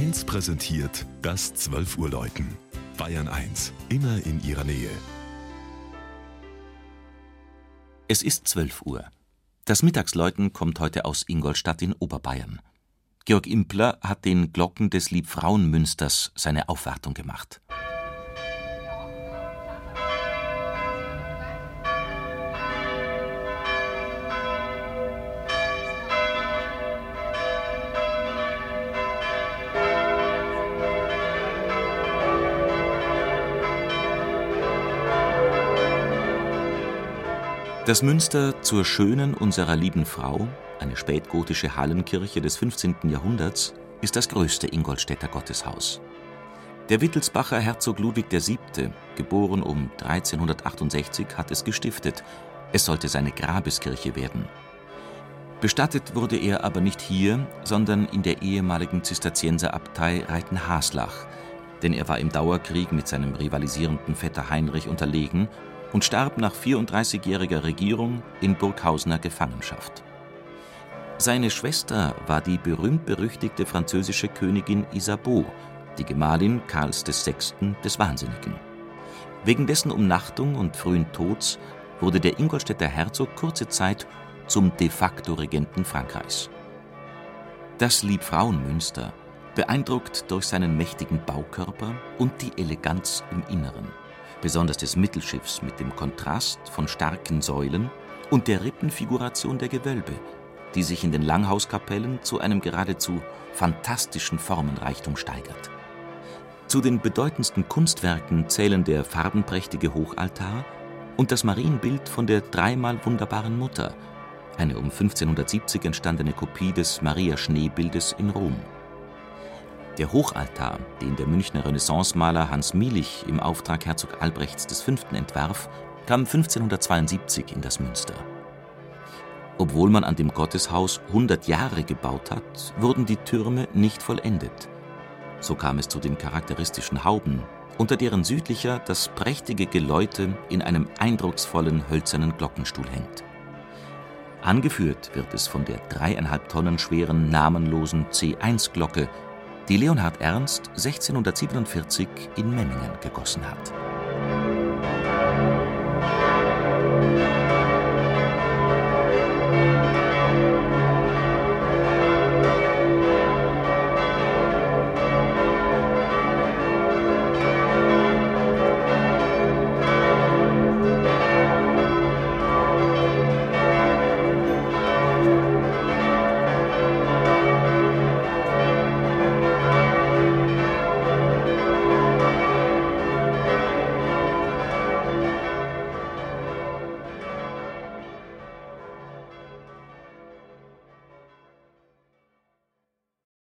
1 präsentiert das 12 Uhr Läuten. Bayern 1, immer in ihrer Nähe. Es ist 12 Uhr. Das Mittagsläuten kommt heute aus Ingolstadt in Oberbayern. Georg Impler hat den Glocken des Liebfrauenmünsters seine Aufwartung gemacht. Das Münster zur Schönen unserer lieben Frau, eine spätgotische Hallenkirche des 15. Jahrhunderts, ist das größte Ingolstädter Gotteshaus. Der Wittelsbacher Herzog Ludwig VII., geboren um 1368, hat es gestiftet. Es sollte seine Grabeskirche werden. Bestattet wurde er aber nicht hier, sondern in der ehemaligen Zisterzienserabtei Reitenhaslach, denn er war im Dauerkrieg mit seinem rivalisierenden Vetter Heinrich unterlegen und starb nach 34-jähriger Regierung in Burghausener Gefangenschaft. Seine Schwester war die berühmt-berüchtigte französische Königin Isabeau, die Gemahlin Karls VI. des Wahnsinnigen. Wegen dessen Umnachtung und frühen Tods wurde der Ingolstädter Herzog kurze Zeit zum de facto Regenten Frankreichs. Das Liebfrauenmünster beeindruckt durch seinen mächtigen Baukörper und die Eleganz im Inneren besonders des Mittelschiffs mit dem Kontrast von starken Säulen und der Rippenfiguration der Gewölbe, die sich in den Langhauskapellen zu einem geradezu fantastischen Formenreichtum steigert. Zu den bedeutendsten Kunstwerken zählen der farbenprächtige Hochaltar und das Marienbild von der dreimal wunderbaren Mutter, eine um 1570 entstandene Kopie des Maria-Schneebildes in Rom. Der Hochaltar, den der Münchner Renaissancemaler Hans Mielich im Auftrag Herzog Albrechts V. entwarf, kam 1572 in das Münster. Obwohl man an dem Gotteshaus 100 Jahre gebaut hat, wurden die Türme nicht vollendet. So kam es zu den charakteristischen Hauben, unter deren südlicher das prächtige Geläute in einem eindrucksvollen hölzernen Glockenstuhl hängt. Angeführt wird es von der dreieinhalb Tonnen schweren namenlosen C1-Glocke, die Leonhard Ernst 1647 in Memmingen gegossen hat